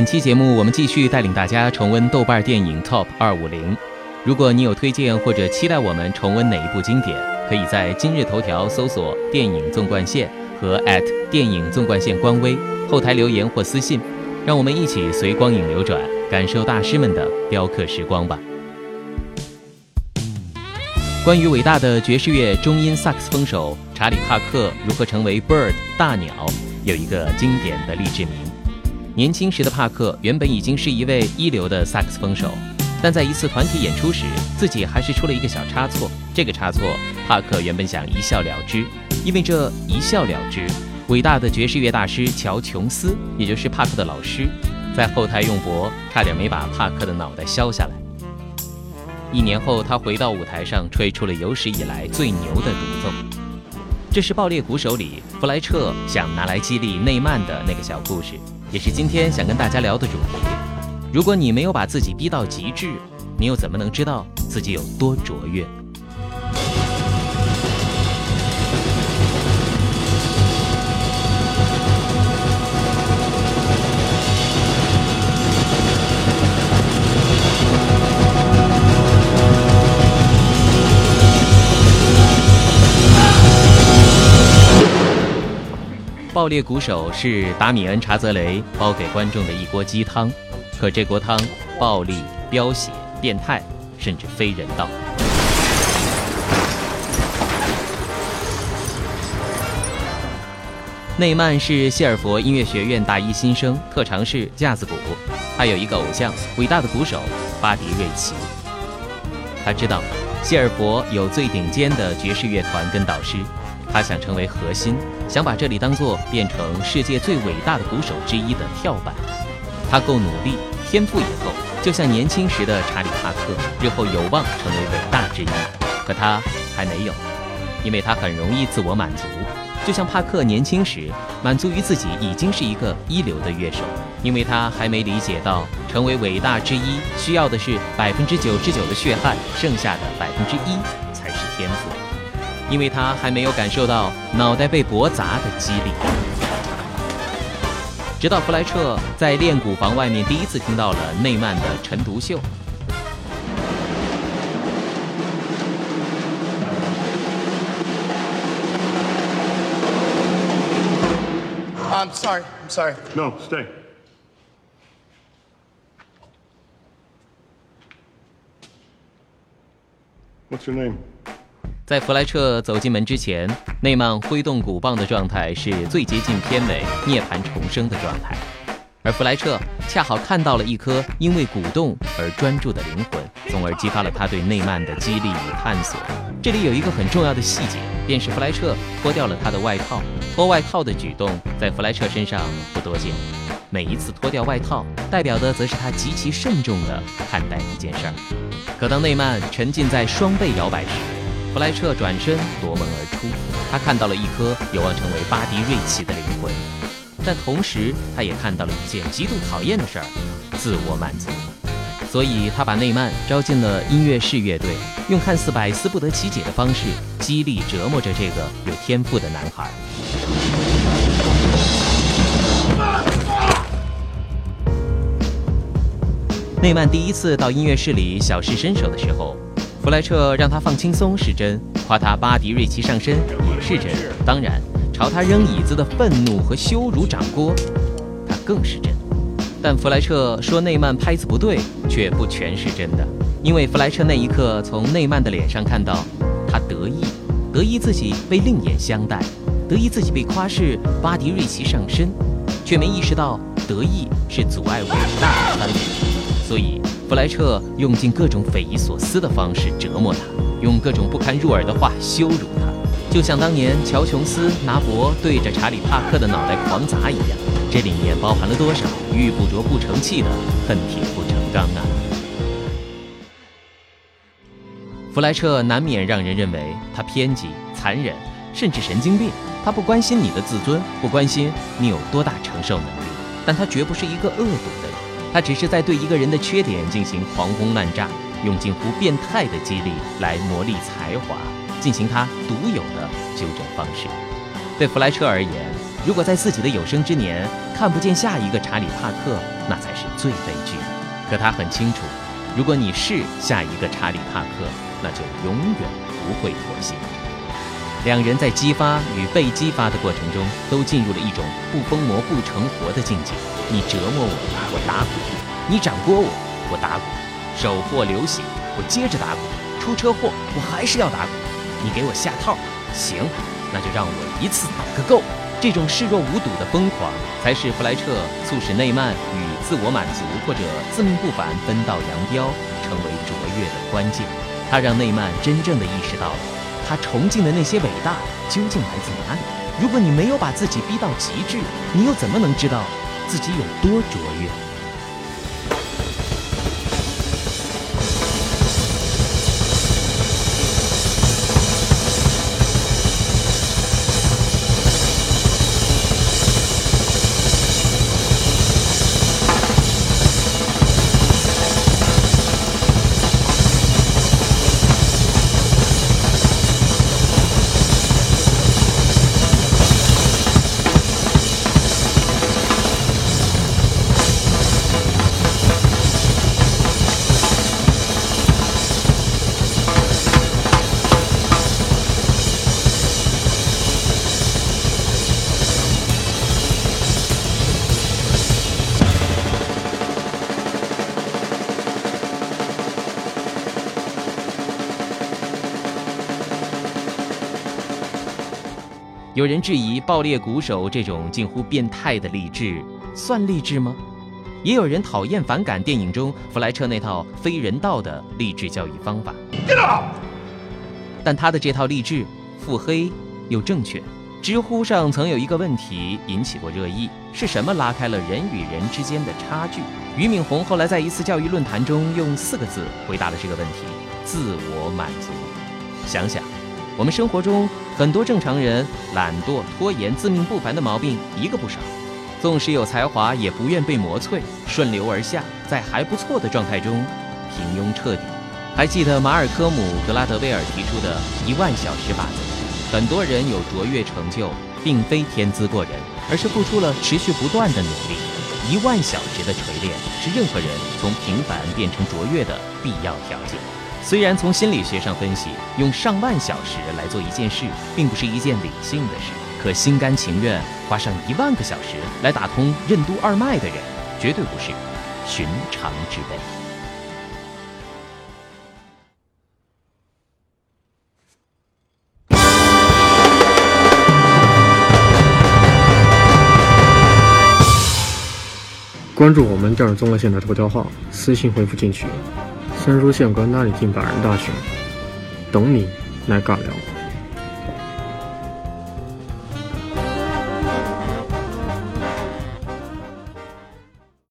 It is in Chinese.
本期节目，我们继续带领大家重温豆瓣电影 Top 二五零。如果你有推荐或者期待我们重温哪一部经典，可以在今日头条搜索“电影纵贯线”和电影纵贯线官微后台留言或私信，让我们一起随光影流转，感受大师们的雕刻时光吧。关于伟大的爵士乐中音萨克斯风手查理·帕克如何成为 Bird 大鸟，有一个经典的励志名。年轻时的帕克原本已经是一位一流的萨克斯风手，但在一次团体演出时，自己还是出了一个小差错。这个差错，帕克原本想一笑了之，因为这一笑了之，伟大的爵士乐大师乔·琼斯，也就是帕克的老师，在后台用搏，差点没把帕克的脑袋削下来。一年后，他回到舞台上，吹出了有史以来最牛的独奏。这是《爆裂鼓手》里弗莱彻想拿来激励内曼的那个小故事。也是今天想跟大家聊的主题。如果你没有把自己逼到极致，你又怎么能知道自己有多卓越？爆裂鼓手是达米恩·查泽雷煲给观众的一锅鸡汤，可这锅汤暴力、飙血、变态，甚至非人道。内曼是谢尔佛音乐学院大一新生，特长是架子鼓。他有一个偶像，伟大的鼓手巴迪·瑞奇。他知道谢尔佛有最顶尖的爵士乐团跟导师。他想成为核心，想把这里当做变成世界最伟大的鼓手之一的跳板。他够努力，天赋也够，就像年轻时的查理·帕克，日后有望成为伟大之一。可他还没有，因为他很容易自我满足，就像帕克年轻时满足于自己已经是一个一流的乐手，因为他还没理解到成为伟大之一需要的是百分之九十九的血汗，剩下的百分之一才是天赋。因为他还没有感受到脑袋被驳砸的激励，直到弗莱彻在练鼓房外面第一次听到了内曼的陈独秀。I'm sorry. I'm sorry. No, stay. What's your name? 在弗莱彻走进门之前，内曼挥动鼓棒的状态是最接近片尾涅槃重生的状态，而弗莱彻恰好看到了一颗因为鼓动而专注的灵魂，从而激发了他对内曼的激励与探索。这里有一个很重要的细节，便是弗莱彻脱掉了他的外套。脱外套的举动在弗莱彻身上不多见，每一次脱掉外套，代表的则是他极其慎重地看待一件事儿。可当内曼沉浸在双倍摇摆时，弗莱彻转身夺门而出，他看到了一颗有望成为巴迪瑞奇的灵魂，但同时他也看到了一件极度讨厌的事儿——自我满足。所以他把内曼招进了音乐室乐队，用看似百思不得其解的方式激励折磨着这个有天赋的男孩。内曼第一次到音乐室里小试身手的时候。弗莱彻让他放轻松是真，夸他巴迪瑞奇上身也是真，当然朝他扔椅子的愤怒和羞辱掌掴，他更是真。但弗莱彻说内曼拍子不对，却不全是真的，因为弗莱彻那一刻从内曼的脸上看到他得意，得意自己被另眼相待，得意自己被夸是巴迪瑞奇上身，却没意识到得意是阻碍伟大的单元。所以，弗莱彻用尽各种匪夷所思的方式折磨他，用各种不堪入耳的话羞辱他，就像当年乔琼斯拿钵对着查理帕克的脑袋狂砸一样。这里面包含了多少玉不琢不成器的恨铁不成钢啊！弗莱彻难免让人认为他偏激、残忍，甚至神经病。他不关心你的自尊，不关心你有多大承受能力，但他绝不是一个恶毒的人。他只是在对一个人的缺点进行狂轰滥炸，用近乎变态的激励来磨砺才华，进行他独有的纠正方式。对弗莱彻而言，如果在自己的有生之年看不见下一个查理·帕克，那才是最悲剧。可他很清楚，如果你是下一个查理·帕克，那就永远不会妥协。两人在激发与被激发的过程中，都进入了一种不疯魔不成活的境界。你折磨我，我打鼓；你掌掴我，我打鼓；手破流血，我接着打鼓；出车祸，我还是要打鼓。你给我下套，行，那就让我一次打个够。这种视若无睹的疯狂，才是弗莱彻促使内曼与自我满足或者自命不凡分道扬镳，成为卓越的关键。他让内曼真正的意识到了。他崇敬的那些伟大究竟来自哪里？如果你没有把自己逼到极致，你又怎么能知道自己有多卓越？有人质疑爆裂鼓手这种近乎变态的励志算励志吗？也有人讨厌反感电影中弗莱彻那套非人道的励志教育方法。但他的这套励志腹黑又正确。知乎上曾有一个问题引起过热议：是什么拉开了人与人之间的差距？俞敏洪后来在一次教育论坛中用四个字回答了这个问题：自我满足。想想。我们生活中很多正常人懒惰、拖延、自命不凡的毛病一个不少，纵使有才华，也不愿被磨砺，顺流而下，在还不错的状态中平庸彻底。还记得马尔科姆·格拉德威尔提出的一万小时法则：很多人有卓越成就，并非天资过人，而是付出了持续不断的努力。一万小时的锤炼是任何人从平凡变成卓越的必要条件。虽然从心理学上分析，用上万小时来做一件事，并不是一件理性的事，可心甘情愿花上一万个小时来打通任督二脉的人，绝对不是寻常之辈。关注我们这儿综合线的头条号，私信回复进群。三叔现管那里进百人大群，等你来尬聊。